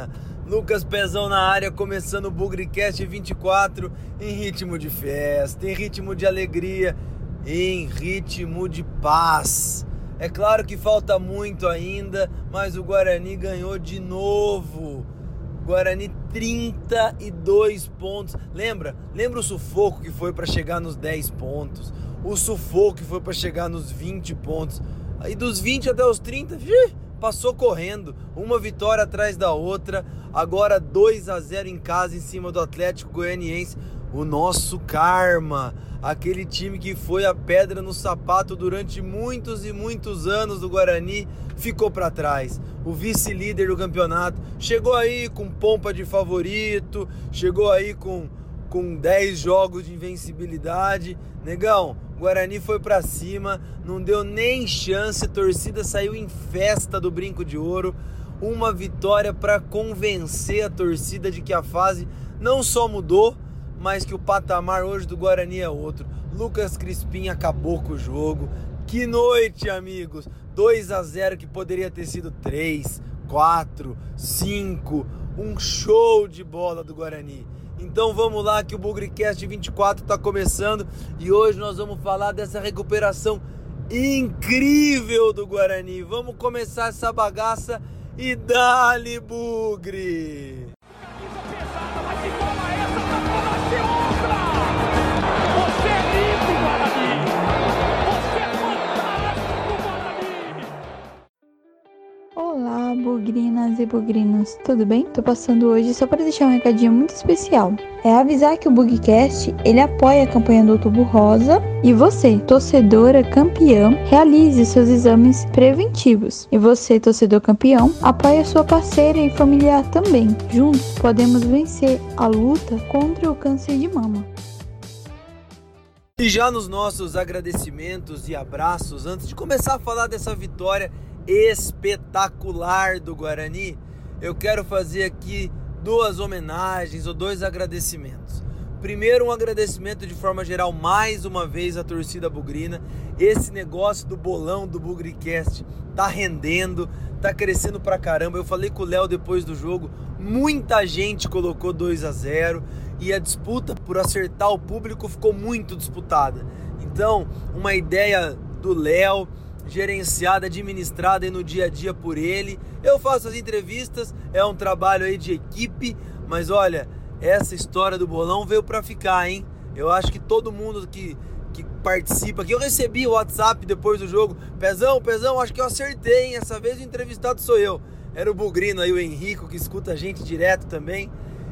Bugrina. Lucas Pezão na área, começando o Bugricast 24 em ritmo de festa, em ritmo de alegria, em ritmo de paz. É claro que falta muito ainda, mas o Guarani ganhou de novo. Guarani 32 pontos. Lembra? Lembra o sufoco que foi para chegar nos 10 pontos? O sufoco que foi para chegar nos 20 pontos. Aí dos 20 até os 30, passou correndo, uma vitória atrás da outra. Agora 2 a 0 em casa em cima do Atlético Goianiense. O nosso karma, aquele time que foi a pedra no sapato durante muitos e muitos anos do Guarani, ficou para trás. O vice-líder do campeonato chegou aí com pompa de favorito, chegou aí com com 10 jogos de invencibilidade. Negão, Guarani foi para cima, não deu nem chance, a torcida saiu em festa do Brinco de Ouro. Uma vitória para convencer a torcida de que a fase não só mudou, mas que o patamar hoje do Guarani é outro. Lucas Crispim acabou com o jogo. Que noite, amigos! 2 a 0 que poderia ter sido 3, 4, 5. Um show de bola do Guarani. Então vamos lá que o Bugrecast 24 está começando e hoje nós vamos falar dessa recuperação incrível do Guarani. Vamos começar essa bagaça e dali Bugre! Olá, bugrinas e bugrinos, tudo bem? Tô passando hoje só para deixar um recadinho muito especial. É avisar que o Bugcast, ele apoia a campanha do Outubro Rosa e você, torcedora campeão, realize seus exames preventivos. E você, torcedor campeão, apoia sua parceira e familiar também. Juntos podemos vencer a luta contra o câncer de mama. E já nos nossos agradecimentos e abraços, antes de começar a falar dessa vitória espetacular do Guarani, eu quero fazer aqui duas homenagens ou dois agradecimentos. Primeiro, um agradecimento de forma geral, mais uma vez, à torcida bugrina. Esse negócio do bolão do Bugricast tá rendendo, tá crescendo pra caramba. Eu falei com o Léo depois do jogo, muita gente colocou 2 a 0 e a disputa por acertar o público ficou muito disputada. Então, uma ideia do Léo, gerenciada, administrada e no dia a dia por ele. Eu faço as entrevistas, é um trabalho aí de equipe, mas olha, essa história do bolão veio para ficar, hein? Eu acho que todo mundo que, que participa aqui, eu recebi o WhatsApp depois do jogo, Pezão, Pezão, acho que eu acertei, hein? Essa vez o entrevistado sou eu. Era o Bugrino aí, o Henrico, que escuta a gente direto também.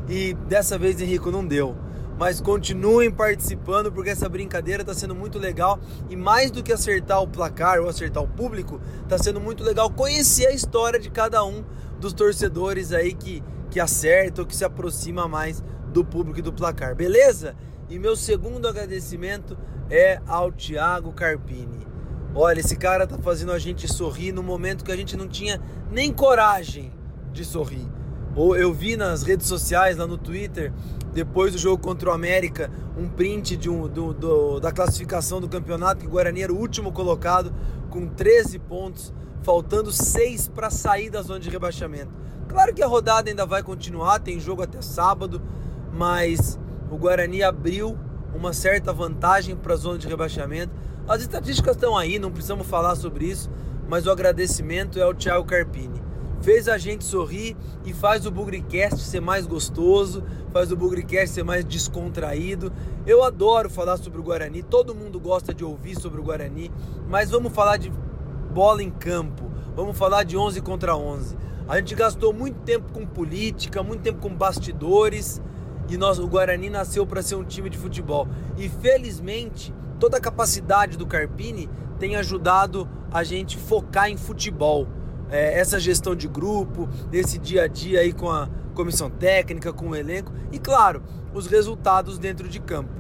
E dessa vez, Henrico, não deu mas continuem participando porque essa brincadeira está sendo muito legal e mais do que acertar o placar ou acertar o público, está sendo muito legal conhecer a história de cada um dos torcedores aí que, que acerta ou que se aproxima mais do público e do placar, beleza? E meu segundo agradecimento é ao Thiago Carpini. Olha, esse cara tá fazendo a gente sorrir no momento que a gente não tinha nem coragem de sorrir. Ou eu vi nas redes sociais, lá no Twitter, depois do jogo contra o América, um print de um, do, do, da classificação do campeonato, que o Guarani era o último colocado, com 13 pontos, faltando 6 para sair da zona de rebaixamento. Claro que a rodada ainda vai continuar, tem jogo até sábado, mas o Guarani abriu uma certa vantagem para a zona de rebaixamento. As estatísticas estão aí, não precisamos falar sobre isso, mas o agradecimento é ao Thiago Carpini fez a gente sorrir e faz o Bugricast ser mais gostoso, faz o Bugricast ser mais descontraído. Eu adoro falar sobre o Guarani, todo mundo gosta de ouvir sobre o Guarani, mas vamos falar de bola em campo, vamos falar de 11 contra 11. A gente gastou muito tempo com política, muito tempo com bastidores e nós, o Guarani nasceu para ser um time de futebol. E felizmente, toda a capacidade do Carpini tem ajudado a gente focar em futebol é, essa gestão de grupo, desse dia a dia aí com a comissão técnica, com o elenco e, claro, os resultados dentro de campo.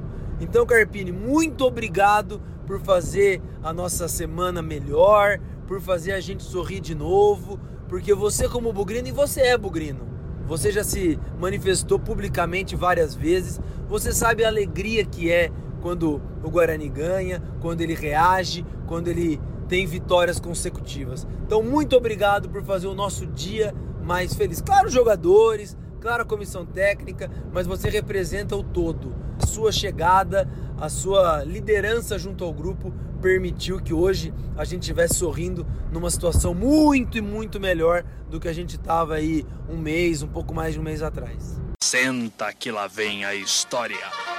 Então, Carpini, muito obrigado por fazer a nossa semana melhor, por fazer a gente sorrir de novo, porque você, como bugrino, e você é bugrino, você já se manifestou publicamente várias vezes, você sabe a alegria que é quando o Guarani ganha, quando ele reage, quando ele tem vitórias consecutivas. Então, muito obrigado por fazer o nosso dia mais feliz. Claro, jogadores, claro, a comissão técnica, mas você representa o todo. A sua chegada, a sua liderança junto ao grupo permitiu que hoje a gente estivesse sorrindo numa situação muito e muito melhor do que a gente estava aí um mês, um pouco mais de um mês atrás. Senta que lá vem a história.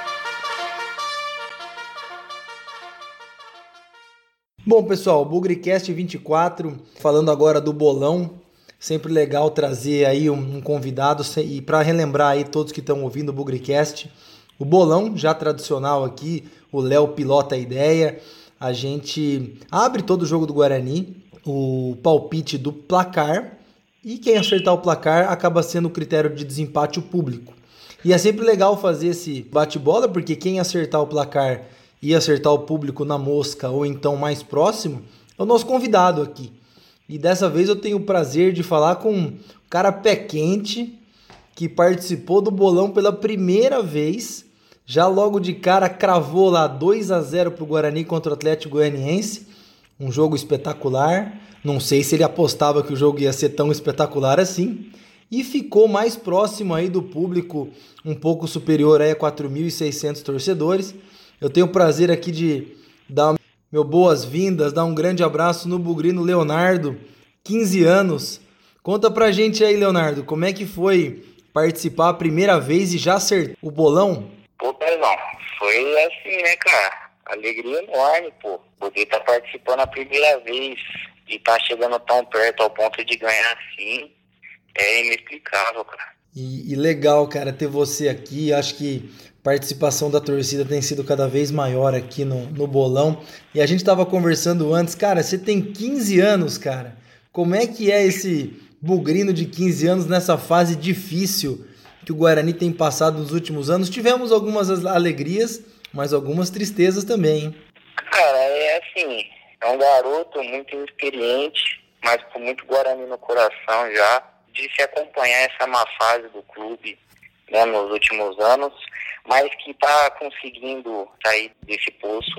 Bom, pessoal, Bugrecast 24, falando agora do bolão. Sempre legal trazer aí um, convidado e para relembrar aí todos que estão ouvindo o Bugrecast, o bolão já tradicional aqui, o Léo pilota a ideia. A gente abre todo o jogo do Guarani, o palpite do placar e quem acertar o placar acaba sendo o critério de desempate o público. E é sempre legal fazer esse bate-bola, porque quem acertar o placar e acertar o público na mosca ou então mais próximo é o nosso convidado aqui. E dessa vez eu tenho o prazer de falar com um cara pé quente que participou do bolão pela primeira vez. Já logo de cara cravou lá 2 a 0 para o Guarani contra o Atlético Goianiense. Um jogo espetacular. Não sei se ele apostava que o jogo ia ser tão espetacular assim. E ficou mais próximo aí do público, um pouco superior aí a 4.600 torcedores. Eu tenho o prazer aqui de dar meu boas-vindas, dar um grande abraço no Bugrino Leonardo, 15 anos. Conta pra gente aí, Leonardo, como é que foi participar a primeira vez e já acertar o bolão? Pô, Pezão, foi assim, né, cara? Alegria enorme, pô. Poder estar tá participando a primeira vez e tá chegando tão perto ao ponto de ganhar assim é inexplicável, cara. E, e legal, cara, ter você aqui. Acho que participação da torcida tem sido cada vez maior aqui no, no bolão. E a gente tava conversando antes, cara, você tem 15 anos, cara. Como é que é esse bugrino de 15 anos nessa fase difícil que o Guarani tem passado nos últimos anos? Tivemos algumas alegrias, mas algumas tristezas também, hein? Cara, é assim, é um garoto muito inexperiente, mas com muito Guarani no coração já, de se acompanhar essa má fase do clube né, nos últimos anos, mas que está conseguindo sair desse poço,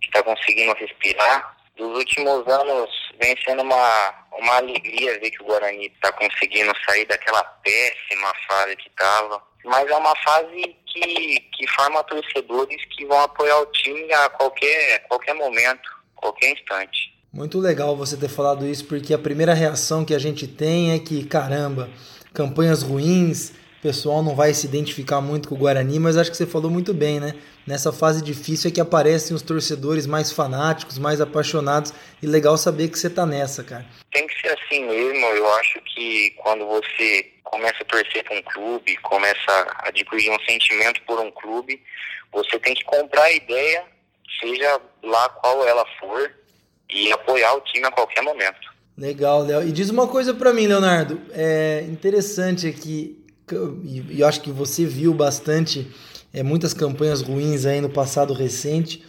que está conseguindo respirar. Dos últimos anos vem sendo uma, uma alegria ver que o Guarani está conseguindo sair daquela péssima fase que estava. Mas é uma fase que, que forma torcedores que vão apoiar o time a qualquer, qualquer momento qualquer instante. Muito legal você ter falado isso, porque a primeira reação que a gente tem é que, caramba, campanhas ruins, o pessoal não vai se identificar muito com o Guarani, mas acho que você falou muito bem, né? Nessa fase difícil é que aparecem os torcedores mais fanáticos, mais apaixonados, e legal saber que você tá nessa, cara. Tem que ser assim mesmo, eu acho que quando você começa a torcer para um clube, começa a adquirir um sentimento por um clube, você tem que comprar a ideia seja lá qual ela for, e apoiar o time a qualquer momento. Legal, Léo. E diz uma coisa para mim, Leonardo. É interessante aqui, e eu acho que você viu bastante é, muitas campanhas ruins aí no passado recente.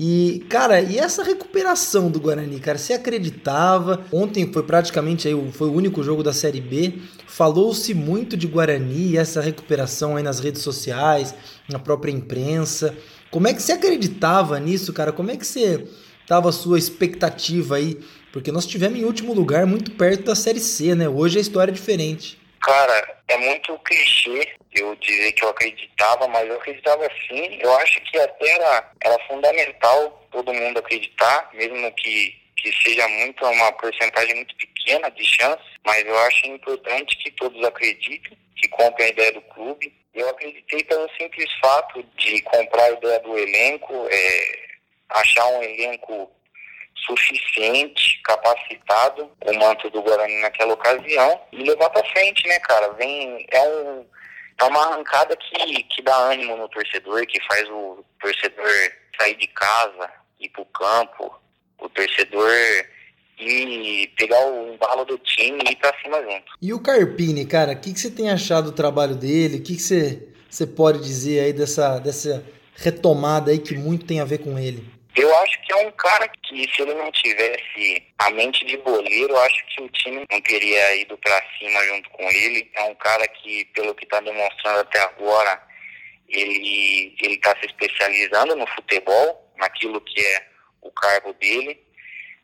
E, cara, e essa recuperação do Guarani, cara, você acreditava? Ontem foi praticamente aí, foi o único jogo da Série B. Falou-se muito de Guarani e essa recuperação aí nas redes sociais, na própria imprensa. Como é que você acreditava nisso, cara? Como é que você tava a sua expectativa aí? Porque nós tivemos em último lugar muito perto da Série C, né? Hoje a história é diferente. Cara, é muito clichê eu dizer que eu acreditava, mas eu acreditava sim. Eu acho que até era, era fundamental todo mundo acreditar, mesmo que, que seja muito uma porcentagem muito pequena de chance, mas eu acho importante que todos acreditem, que comprem a ideia do clube eu acreditei pelo simples fato de comprar a ideia do elenco, é, achar um elenco suficiente, capacitado, o manto do Guarani naquela ocasião, e levar para frente, né, cara? Vem, é, um, é uma arrancada que, que dá ânimo no torcedor, que faz o torcedor sair de casa, ir pro campo, o torcedor e pegar o embalo do time e ir pra cima junto. E o Carpini, cara, o que, que você tem achado do trabalho dele? O que, que você, você pode dizer aí dessa, dessa retomada aí que muito tem a ver com ele? Eu acho que é um cara que, se ele não tivesse a mente de boleiro, eu acho que o time não teria ido para cima junto com ele. É um cara que, pelo que está demonstrando até agora, ele está se especializando no futebol, naquilo que é o cargo dele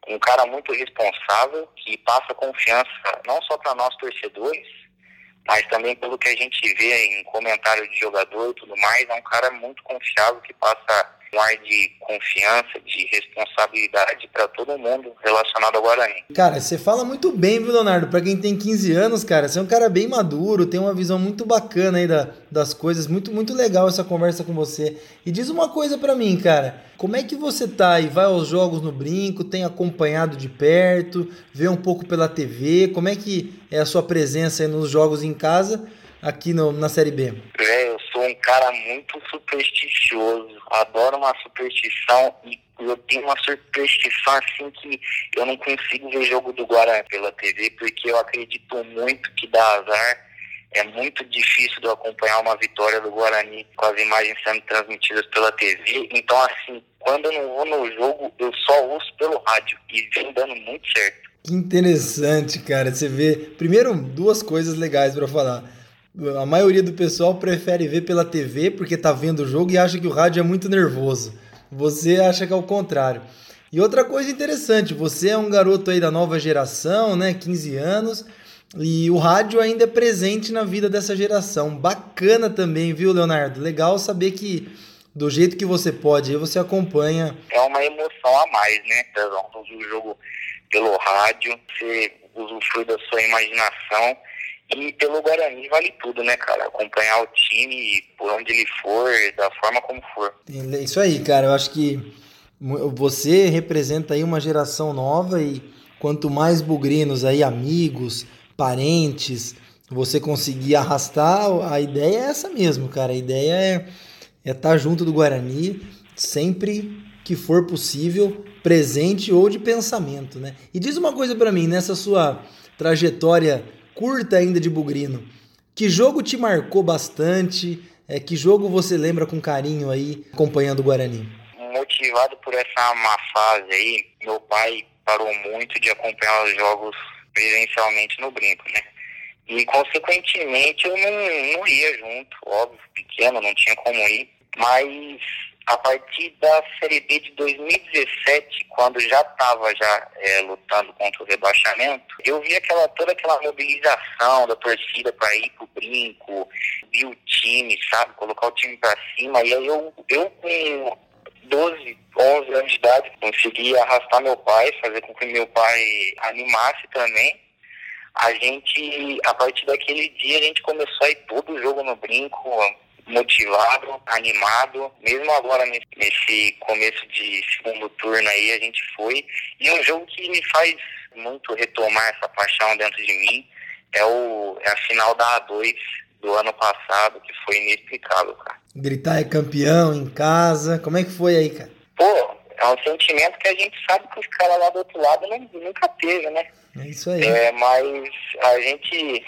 um cara muito responsável, que passa confiança não só para nós torcedores, mas também pelo que a gente vê em comentário de jogador e tudo mais, é um cara muito confiável que passa um ar de confiança, de responsabilidade para todo mundo relacionado ao Guarani. Cara, você fala muito bem, viu, Leonardo? Para quem tem 15 anos, cara, você é um cara bem maduro, tem uma visão muito bacana aí da, das coisas, muito muito legal essa conversa com você. E diz uma coisa para mim, cara, como é que você tá e vai aos jogos no Brinco, tem acompanhado de perto, vê um pouco pela TV, como é que é a sua presença aí nos jogos em casa? aqui no, na Série B? É, eu um cara muito supersticioso, adoro uma superstição e eu tenho uma superstição assim que eu não consigo ver jogo do Guarani pela TV porque eu acredito muito que dá azar. É muito difícil de eu acompanhar uma vitória do Guarani com as imagens sendo transmitidas pela TV. Então, assim, quando eu não vou no jogo, eu só ouço pelo rádio e vem dando muito certo. Que interessante, cara. Você vê, primeiro, duas coisas legais para falar a maioria do pessoal prefere ver pela TV porque tá vendo o jogo e acha que o rádio é muito nervoso. Você acha que é o contrário. E outra coisa interessante, você é um garoto aí da nova geração, né, 15 anos, e o rádio ainda é presente na vida dessa geração. Bacana também, viu, Leonardo? Legal saber que do jeito que você pode, você acompanha. É uma emoção a mais, né, Pezão? O jogo pelo rádio, você usufrui da sua imaginação e pelo Guarani vale tudo, né, cara? Acompanhar o time por onde ele for, da forma como for. Isso aí, cara. Eu acho que você representa aí uma geração nova e quanto mais bugrinos aí, amigos, parentes, você conseguir arrastar, a ideia é essa mesmo, cara. A ideia é é estar tá junto do Guarani sempre que for possível, presente ou de pensamento, né? E diz uma coisa para mim, nessa sua trajetória curta ainda de Bugrino. Que jogo te marcou bastante? É, que jogo você lembra com carinho aí, acompanhando o Guarani? Motivado por essa má fase aí, meu pai parou muito de acompanhar os jogos presencialmente no Brinco, né? E, consequentemente, eu não, não ia junto, óbvio, pequeno, não tinha como ir. Mas a partir da Série B de 2017, quando já estava já é, lutando contra o rebaixamento, eu vi aquela toda aquela mobilização da torcida para ir pro brinco, vi o time, sabe, colocar o time para cima, e aí eu, eu com 12, 11 anos de idade, consegui arrastar meu pai, fazer com que meu pai animasse também. A gente, a partir daquele dia, a gente começou a ir todo jogo no brinco, motivado, animado. Mesmo agora nesse começo de segundo turno aí, a gente foi. E um jogo que me faz muito retomar essa paixão dentro de mim é, o, é a final da A2 do ano passado, que foi inexplicável, cara. Gritar é campeão em casa, como é que foi aí, cara? Pô, é um sentimento que a gente sabe que os caras lá do outro lado não, nunca teve, né? É isso aí. É, mas a gente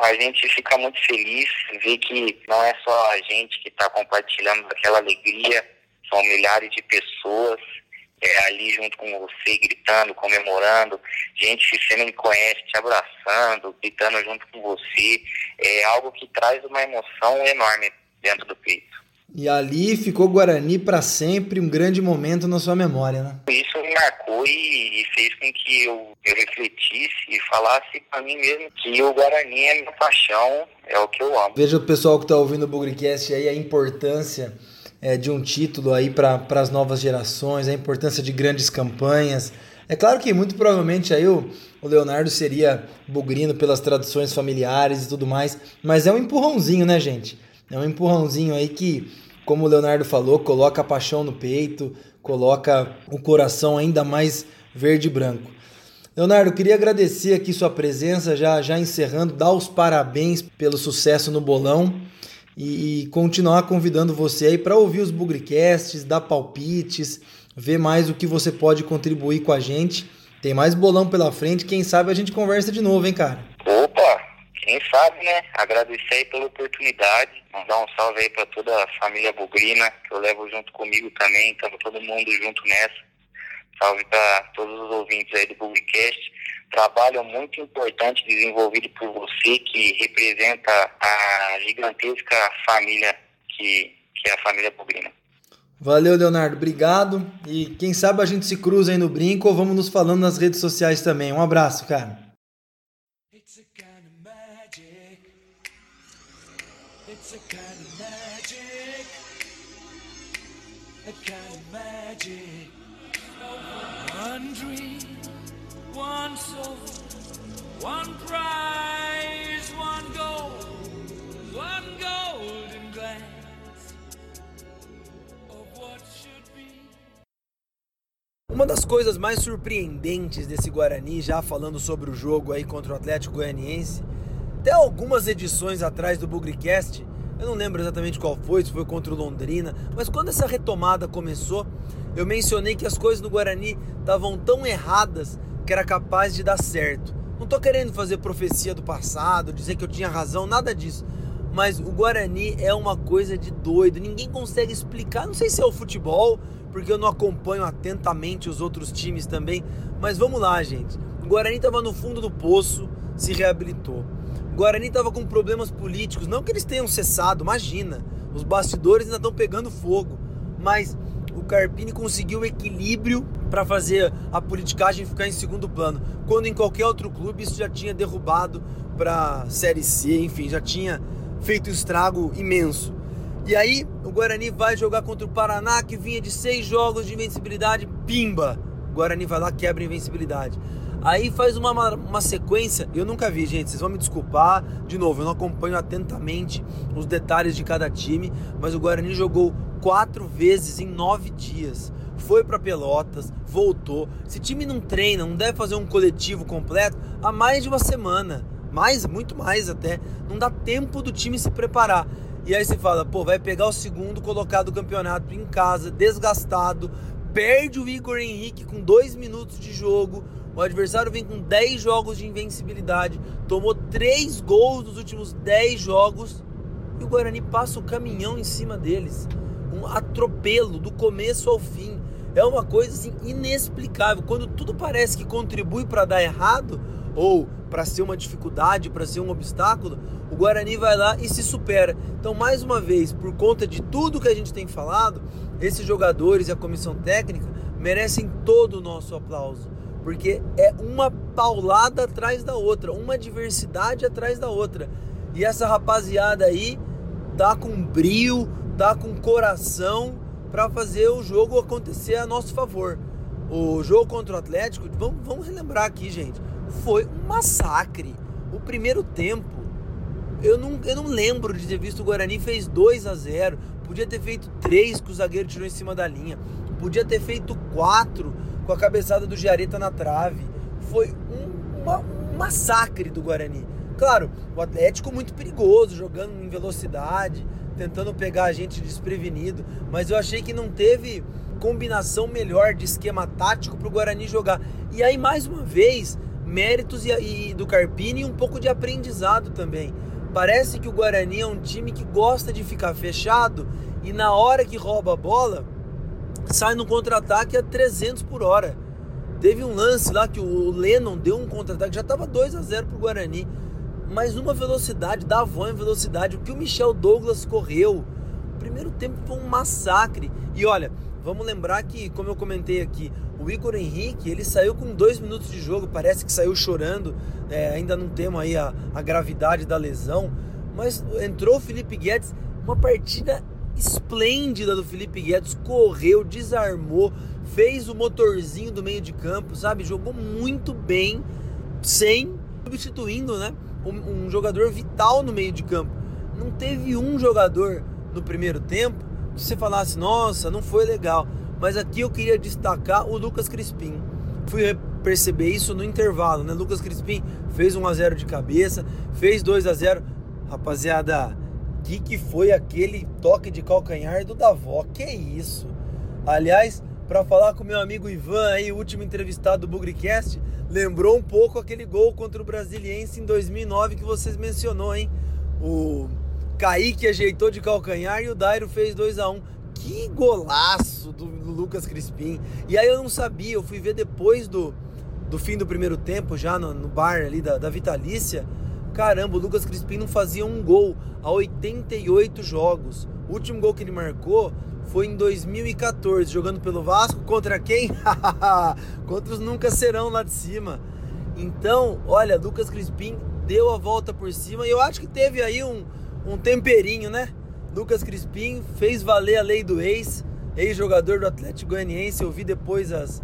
a gente fica muito feliz ver que não é só a gente que está compartilhando aquela alegria, são milhares de pessoas é, ali junto com você, gritando, comemorando, gente que você não conhece te abraçando, gritando junto com você, é algo que traz uma emoção enorme dentro do peito. E ali ficou Guarani para sempre, um grande momento na sua memória, né? Isso me marcou e, fez com que eu, eu refletisse e falasse para mim mesmo que o Guarani é minha paixão, é o que eu amo. Veja o pessoal que está ouvindo o Bugrecast aí a importância é, de um título aí para as novas gerações, a importância de grandes campanhas. É claro que muito provavelmente aí o, o Leonardo seria bugrino pelas tradições familiares e tudo mais, mas é um empurrãozinho, né, gente? É um empurrãozinho aí que, como o Leonardo falou, coloca a paixão no peito, coloca o coração ainda mais verde e branco. Leonardo, queria agradecer aqui sua presença, já, já encerrando, dar os parabéns pelo sucesso no bolão e, e continuar convidando você aí para ouvir os Bugricasts, dar palpites, ver mais o que você pode contribuir com a gente. Tem mais bolão pela frente, quem sabe a gente conversa de novo, hein, cara? Quem sabe, né? Agradecer aí pela oportunidade, mandar um salve aí para toda a família Bugrina, que eu levo junto comigo também, estamos todo mundo junto nessa. Salve para todos os ouvintes aí do Bugcast. Trabalho muito importante desenvolvido por você, que representa a gigantesca família que, que é a família Bugrina. Valeu, Leonardo, obrigado. E quem sabe a gente se cruza aí no brinco ou vamos nos falando nas redes sociais também. Um abraço, cara. One dream, one soul, one prize, one one golden glance of what should be. Uma das coisas mais surpreendentes desse Guarani, já falando sobre o jogo aí contra o Atlético Goianiense, até algumas edições atrás do Bugrecast, eu não lembro exatamente qual foi, se foi contra o Londrina, mas quando essa retomada começou, eu mencionei que as coisas no Guarani estavam tão erradas que era capaz de dar certo. Não estou querendo fazer profecia do passado, dizer que eu tinha razão, nada disso. Mas o Guarani é uma coisa de doido, ninguém consegue explicar. Não sei se é o futebol, porque eu não acompanho atentamente os outros times também. Mas vamos lá, gente. O Guarani estava no fundo do poço, se reabilitou. Guarani estava com problemas políticos, não que eles tenham cessado, imagina. Os bastidores ainda estão pegando fogo, mas o Carpini conseguiu equilíbrio para fazer a politicagem ficar em segundo plano, quando em qualquer outro clube isso já tinha derrubado para Série C, enfim, já tinha feito um estrago imenso. E aí o Guarani vai jogar contra o Paraná, que vinha de seis jogos de invencibilidade, pimba! O Guarani vai lá quebra a invencibilidade. Aí faz uma, uma sequência, eu nunca vi, gente, vocês vão me desculpar. De novo, eu não acompanho atentamente os detalhes de cada time, mas o Guarani jogou quatro vezes em nove dias. Foi para Pelotas, voltou. Esse time não treina, não deve fazer um coletivo completo há mais de uma semana. Mais, muito mais até. Não dá tempo do time se preparar. E aí você fala, pô, vai pegar o segundo colocado do campeonato em casa, desgastado, perde o Igor Henrique com dois minutos de jogo o adversário vem com 10 jogos de invencibilidade, tomou 3 gols nos últimos 10 jogos e o Guarani passa o caminhão em cima deles. Um atropelo do começo ao fim. É uma coisa assim, inexplicável. Quando tudo parece que contribui para dar errado ou para ser uma dificuldade, para ser um obstáculo, o Guarani vai lá e se supera. Então, mais uma vez, por conta de tudo que a gente tem falado, esses jogadores e a comissão técnica merecem todo o nosso aplauso porque é uma paulada atrás da outra, uma diversidade atrás da outra. E essa rapaziada aí tá com brio, tá com coração para fazer o jogo acontecer a nosso favor. O jogo contra o Atlético, vamos, vamos relembrar aqui, gente, foi um massacre. O primeiro tempo, eu não, eu não lembro de ter visto o Guarani fez 2 a 0 Podia ter feito 3 que o zagueiro tirou em cima da linha. Podia ter feito 4 com a cabeçada do Giareta na trave. Foi um, uma, um massacre do Guarani. Claro, o Atlético muito perigoso, jogando em velocidade, tentando pegar a gente desprevenido, mas eu achei que não teve combinação melhor de esquema tático para o Guarani jogar. E aí, mais uma vez, méritos e, e do Carpini e um pouco de aprendizado também. Parece que o Guarani é um time que gosta de ficar fechado e na hora que rouba a bola, sai no contra-ataque a 300 por hora. Teve um lance lá que o Lennon deu um contra-ataque, já estava 2 a 0 pro Guarani, mas numa velocidade, da em velocidade, o que o Michel Douglas correu. O primeiro tempo foi um massacre. E olha, vamos lembrar que, como eu comentei aqui, o Igor Henrique, ele saiu com dois minutos de jogo, parece que saiu chorando, é, ainda não temos aí a, a gravidade da lesão, mas entrou o Felipe Guedes, uma partida esplêndida do Felipe Guedes, correu, desarmou, fez o motorzinho do meio de campo, sabe? Jogou muito bem, sem substituindo, né? Um, um jogador vital no meio de campo. Não teve um jogador no primeiro tempo que você falasse, nossa, não foi legal. Mas aqui eu queria destacar o Lucas Crispim. Fui perceber isso no intervalo, né? Lucas Crispim fez 1 a 0 de cabeça, fez 2 a 0. Rapaziada, que que foi aquele toque de calcanhar do Davó? Que isso? Aliás, para falar com meu amigo Ivan aí, último entrevistado do Bugrecast, lembrou um pouco aquele gol contra o Brasiliense em 2009 que vocês mencionou, hein? O Kaique ajeitou de calcanhar e o Dairo fez 2 a 1 Que golaço do, do, Lucas Crispim. E aí eu não sabia, eu fui ver depois do, do fim do primeiro tempo, já no, no bar ali da, da Vitalícia. Caramba, o Lucas Crispim não fazia um gol há 88 jogos. O último gol que ele marcou foi em 2014, jogando pelo Vasco contra quem? contra os nunca serão lá de cima. Então, olha, Lucas Crispim deu a volta por cima e eu acho que teve aí um, um temperinho, né? Lucas Crispim fez valer a lei do ex, ex-jogador do Atlético Goianiense. Eu vi depois as,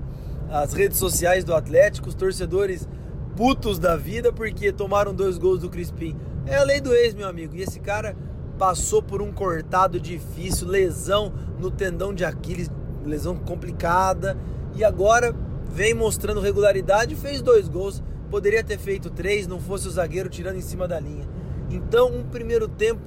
as redes sociais do Atlético, os torcedores putos da vida porque tomaram dois gols do Crispim. É a lei do ex, meu amigo. E esse cara passou por um cortado difícil, lesão no tendão de Aquiles, lesão complicada, e agora vem mostrando regularidade fez dois gols. Poderia ter feito três, não fosse o zagueiro tirando em cima da linha. Então, um primeiro tempo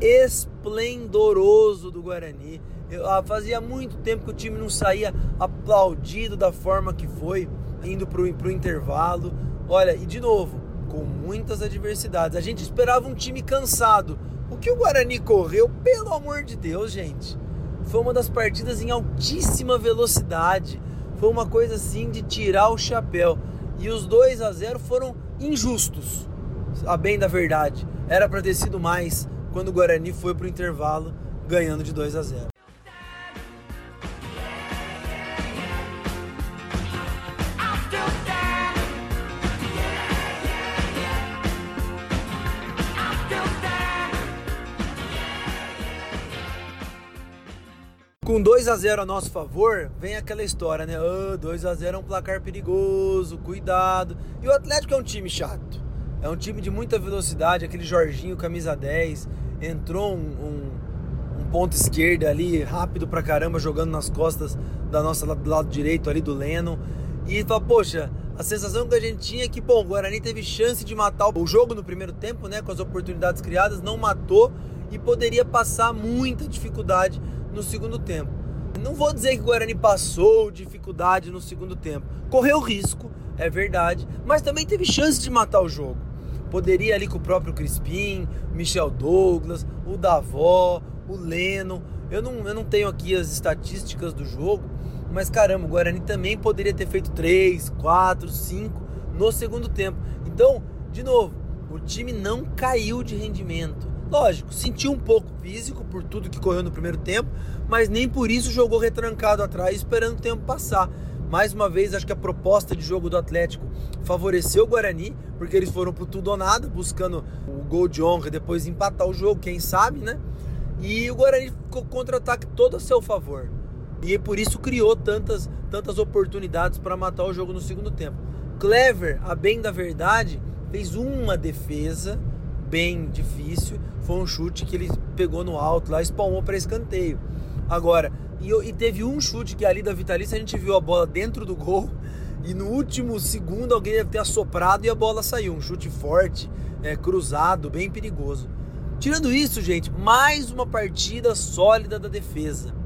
esplendoroso do Guarani. Eu, ah, fazia muito tempo que o time não saía aplaudido da forma que foi, indo para o intervalo. Olha, e de novo, com muitas adversidades. A gente esperava um time cansado. O que o Guarani correu, pelo amor de Deus, gente, foi uma das partidas em altíssima velocidade. Foi uma coisa assim de tirar o chapéu. E os 2 a 0 foram injustos, a bem da verdade. Era para ter sido mais quando o Guarani foi para o intervalo ganhando de 2 a 0. Com 2 a 0 a nosso favor, vem aquela história, né? Oh, 2 a 0 é um placar perigoso, cuidado. E o Atlético é um time chato. É um time de muita velocidade, aquele Jorginho, camisa 10, entrou um, um, um ponto esquerdo ali, rápido pra caramba, jogando nas costas da nossa do lado direito ali do Leno. E fala, poxa, a sensação que a gente tinha é que, bom, o Guarani teve chance de matar o jogo no primeiro tempo, né? Com as oportunidades criadas, não matou e poderia passar muita dificuldade no segundo tempo. Não vou dizer que o Guarani passou dificuldade no segundo tempo. Correu risco, é verdade, mas também teve chance de matar o jogo. Poderia ali com o próprio Crispim, Michel Douglas, o Davó, o Leno. Eu não, eu não tenho aqui as estatísticas do jogo, mas caramba, o Guarani também poderia ter feito 3, 4, 5 no segundo tempo. Então, de novo, o time não caiu de rendimento. Lógico, sentiu um pouco físico por tudo que correu no primeiro tempo, mas nem por isso jogou retrancado atrás esperando o tempo passar. Mais uma vez, acho que a proposta de jogo do Atlético favoreceu o Guarani, porque eles foram pro tudo ou nada, buscando o gol de honra depois empatar o jogo, quem sabe, né? E o Guarani ficou contra-ataque todo a seu favor. E por isso criou tantas, tantas oportunidades para matar o jogo no segundo tempo. Clever, a bem da verdade, fez uma defesa bem difícil. Foi um chute que ele pegou no alto lá, espalmou para escanteio. Agora, e, e, teve um chute que ali da Vitalícia a gente viu a bola dentro do gol e no último segundo alguém deve ter assoprado e a bola saiu. Um chute forte, é, cruzado, bem perigoso. Tirando isso, gente, mais uma partida sólida da defesa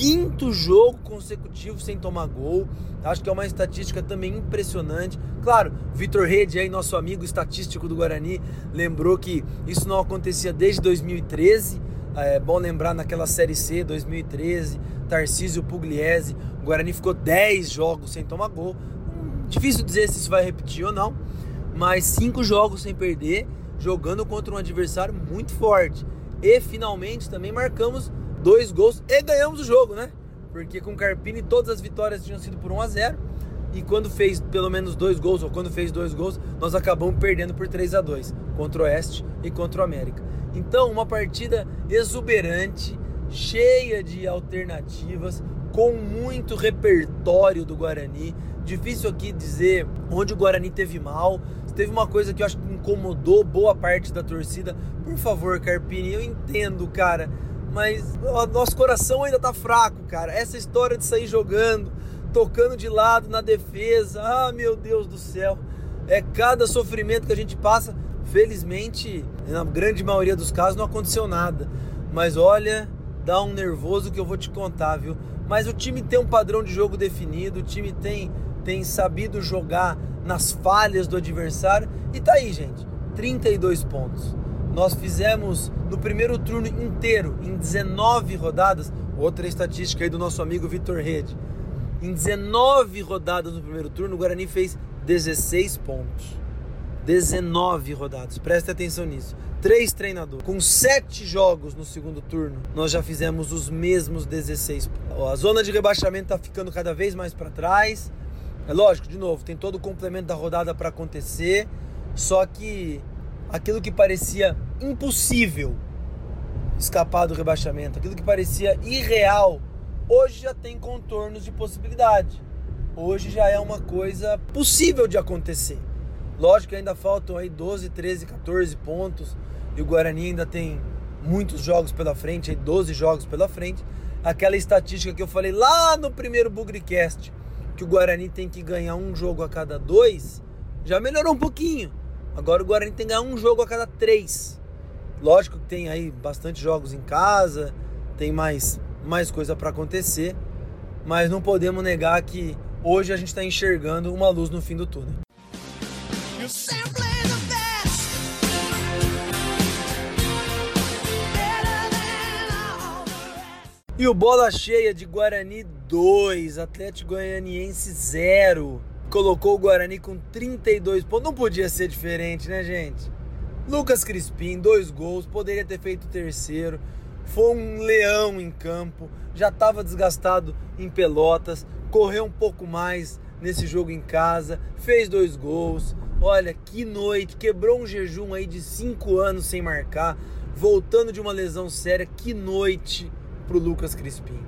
quinto jogo consecutivo sem tomar gol. Acho que é uma estatística também impressionante. Claro, Vitor Rede, aí, nosso amigo estatístico do Guarani, lembrou que isso não acontecia desde 2013. É bom lembrar naquela Série C, 2013, Tarcísio Pugliese, o Guarani ficou 10 jogos sem tomar gol. Difícil dizer se isso vai repetir ou não, mas cinco jogos sem perder, jogando contra um adversário muito forte. E finalmente também marcamos dois gols e ganhamos o jogo, né? Porque com o Carpini todas as vitórias tinham sido por 1 a 0 e quando fez pelo menos dois gols, ou quando fez dois gols, nós acabamos perdendo por 3 a 2 contra o Oeste e contra o América. Então, uma partida exuberante, cheia de alternativas, com muito repertório do Guarani. Difícil aqui dizer onde o Guarani teve mal. Teve uma coisa que eu acho que incomodou boa parte da torcida. Por favor, Carpini, eu entendo, cara mas o nosso coração ainda tá fraco, cara. Essa história de sair jogando, tocando de lado na defesa, ah, meu Deus do céu. É cada sofrimento que a gente passa. Felizmente, na grande maioria dos casos não aconteceu nada. Mas olha, dá um nervoso que eu vou te contar, viu? Mas o time tem um padrão de jogo definido, o time tem tem sabido jogar nas falhas do adversário e tá aí, gente. 32 pontos. Nós fizemos no primeiro turno inteiro, em 19 rodadas, outra estatística aí do nosso amigo Vitor Rede. Em 19 rodadas no primeiro turno, o Guarani fez 16 pontos. 19 rodadas, preste atenção nisso. três treinadores. Com sete jogos no segundo turno, nós já fizemos os mesmos 16 pontos. A zona de rebaixamento tá ficando cada vez mais para trás. É lógico, de novo, tem todo o complemento da rodada para acontecer. Só que aquilo que parecia impossível escapar do rebaixamento, aquilo que parecia irreal, hoje já tem contornos de possibilidade. Hoje já é uma coisa possível de acontecer. Lógico que ainda faltam aí 12, 13, 14 pontos e o Guarani ainda tem muitos jogos pela frente, aí 12 jogos pela frente. Aquela estatística que eu falei lá no primeiro Bugrecast, que o Guarani tem que ganhar um jogo a cada dois, já melhorou um pouquinho. Agora o Guarani tem que ganhar um jogo a cada três. Lógico que tem aí bastante jogos em casa, tem mais, mais coisa para acontecer, mas não podemos negar que hoje a gente está enxergando uma luz no fim do túnel. E o bola cheia de Guarani 2, Atlético Goianiense 0. Colocou o Guarani com 32 pontos. Não podia ser diferente, né, gente? Lucas Crispim, dois gols, poderia ter feito o terceiro. Foi um leão em campo, já estava desgastado em pelotas, correu um pouco mais nesse jogo em casa, fez dois gols. Olha que noite, quebrou um jejum aí de cinco anos sem marcar, voltando de uma lesão séria. Que noite pro Lucas Crispim.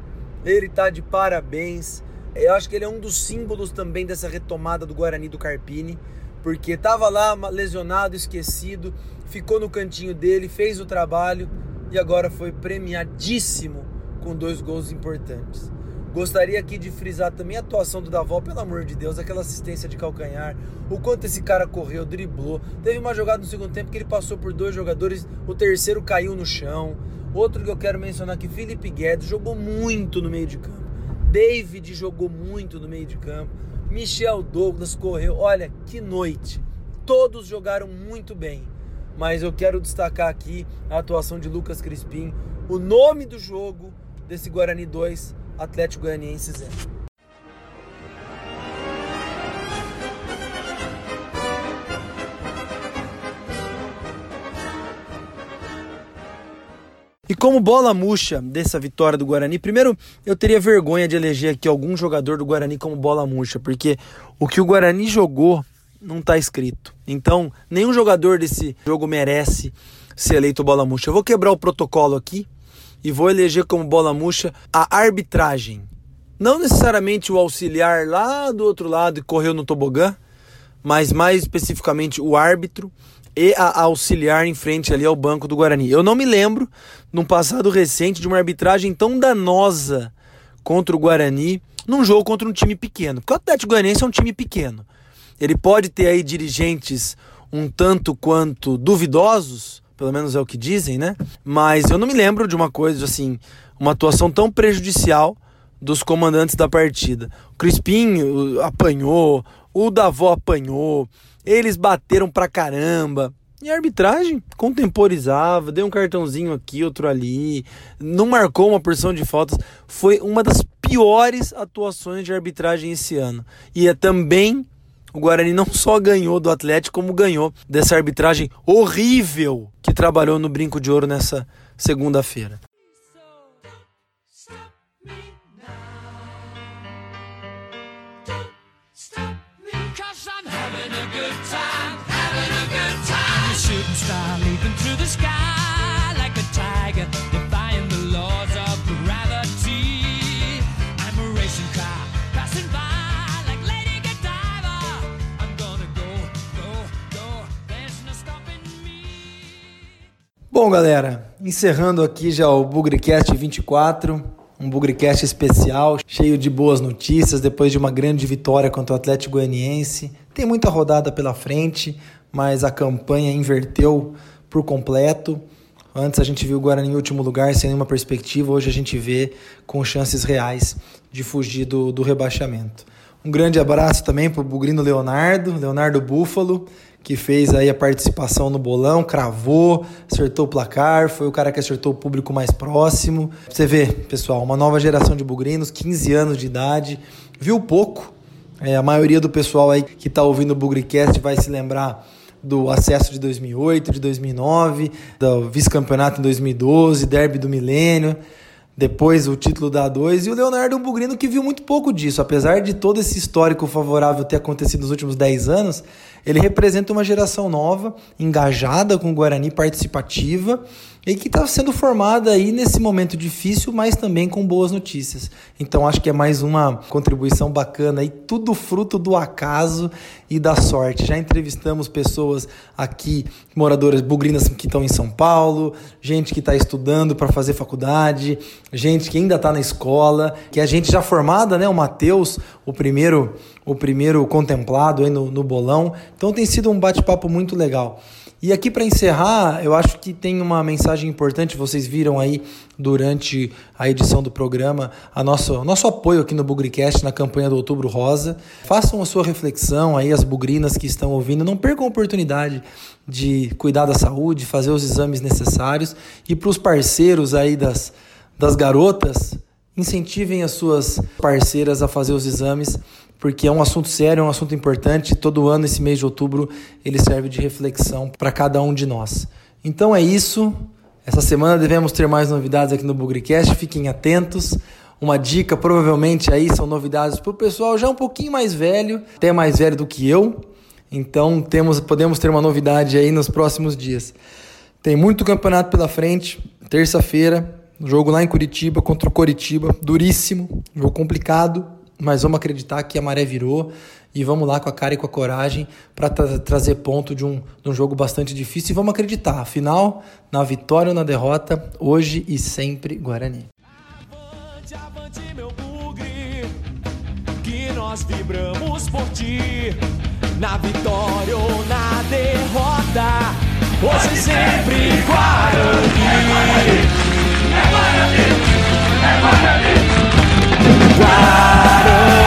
Ele tá de parabéns. Eu acho que ele é um dos símbolos também dessa retomada do Guarani do Carpini, porque tava lá lesionado, esquecido, ficou no cantinho dele, fez o trabalho e agora foi premiadíssimo com dois gols importantes. Gostaria aqui de frisar também a atuação do Davó, pelo amor de Deus, aquela assistência de calcanhar, o quanto esse cara correu, driblou. Teve uma jogada no segundo tempo que ele passou por dois jogadores, o terceiro caiu no chão. Outro que eu quero mencionar aqui, Felipe Guedes, jogou muito no meio de campo. David jogou muito no meio de campo. Michel Douglas correu. Olha, que noite. Todos jogaram muito bem. Mas eu quero destacar aqui a atuação de Lucas Crispim. O nome do jogo desse Guarani 2, Atlético Goianiense 0. Como bola murcha dessa vitória do Guarani, primeiro eu teria vergonha de eleger aqui algum jogador do Guarani como bola murcha, porque o que o Guarani jogou não está escrito. Então, nenhum jogador desse jogo merece ser eleito bola murcha. Eu vou quebrar o protocolo aqui e vou eleger como bola murcha a arbitragem. Não necessariamente o auxiliar lá do outro lado que correu no tobogã, mas mais especificamente o árbitro e a auxiliar em frente ali ao banco do Guarani. Eu não me lembro, num passado recente, de uma arbitragem tão danosa contra o Guarani num jogo contra um time pequeno. Porque o Atlético Goianiense é um time pequeno. Ele pode ter aí dirigentes um tanto quanto duvidosos, pelo menos é o que dizem, né? Mas eu não me lembro de uma coisa assim, uma atuação tão prejudicial dos comandantes da partida. O Crispim apanhou, o Davó apanhou, eles bateram pra caramba. E a arbitragem contemporizava, deu um cartãozinho aqui, outro ali, não marcou uma porção de faltas. Foi uma das piores atuações de arbitragem esse ano. E é também o Guarani não só ganhou do Atlético, como ganhou dessa arbitragem horrível que trabalhou no Brinco de Ouro nessa segunda-feira. Leaping through the sky like a tiger, defying the laws of gravity. I'm a racing car passing by like Lady. I'm gonna go, go, go. There's no stopping me. Bom, galera, encerrando aqui já o Bugrecast 24 um Bugrecast especial, cheio de boas notícias depois de uma grande vitória contra o Atlético Goianiense. Tem muita rodada pela frente, mas a campanha inverteu por completo. Antes a gente viu o Guarani em último lugar, sem nenhuma perspectiva, hoje a gente vê com chances reais de fugir do, do rebaixamento. Um grande abraço também para o Bugrino Leonardo, Leonardo Búfalo, que fez aí a participação no bolão, cravou, acertou o placar, foi o cara que acertou o público mais próximo. Você vê, pessoal, uma nova geração de bugrinos, 15 anos de idade, viu pouco. É, a maioria do pessoal aí que está ouvindo o Bugricast vai se lembrar do acesso de 2008, de 2009, do vice-campeonato em 2012, derby do milênio, depois o título da A2 e o Leonardo Bugrino que viu muito pouco disso, apesar de todo esse histórico favorável ter acontecido nos últimos 10 anos, ele representa uma geração nova, engajada com o Guarani, participativa e que está sendo formada aí nesse momento difícil, mas também com boas notícias. Então acho que é mais uma contribuição bacana e tudo fruto do acaso e da sorte. Já entrevistamos pessoas aqui, moradoras bugrinas que estão em São Paulo, gente que está estudando para fazer faculdade, gente que ainda está na escola, que a gente já formada, né? O Matheus, o primeiro, o primeiro contemplado aí no, no bolão. Então tem sido um bate-papo muito legal. E aqui para encerrar, eu acho que tem uma mensagem importante, vocês viram aí durante a edição do programa, a nosso, nosso apoio aqui no Bugricast na campanha do Outubro Rosa. Façam a sua reflexão aí, as bugrinas que estão ouvindo, não percam a oportunidade de cuidar da saúde, fazer os exames necessários e para os parceiros aí das, das garotas, incentivem as suas parceiras a fazer os exames porque é um assunto sério, é um assunto importante. Todo ano, esse mês de outubro, ele serve de reflexão para cada um de nós. Então é isso. Essa semana devemos ter mais novidades aqui no Bugricast. Fiquem atentos. Uma dica, provavelmente aí são novidades para o pessoal já um pouquinho mais velho, até mais velho do que eu. Então temos, podemos ter uma novidade aí nos próximos dias. Tem muito campeonato pela frente. Terça-feira, jogo lá em Curitiba contra o Coritiba, duríssimo, jogo complicado mas vamos acreditar que a maré virou e vamos lá com a cara e com a coragem para tra trazer ponto de um, de um jogo bastante difícil e vamos acreditar, afinal, na vitória ou na derrota, hoje e sempre Guarani. Avante, avante, meu bugre, que nós vibramos por ti, na vitória ou na derrota, hoje e sempre Guarani. É Guarani, é Guarani, é Guarani. Guarani. Oh.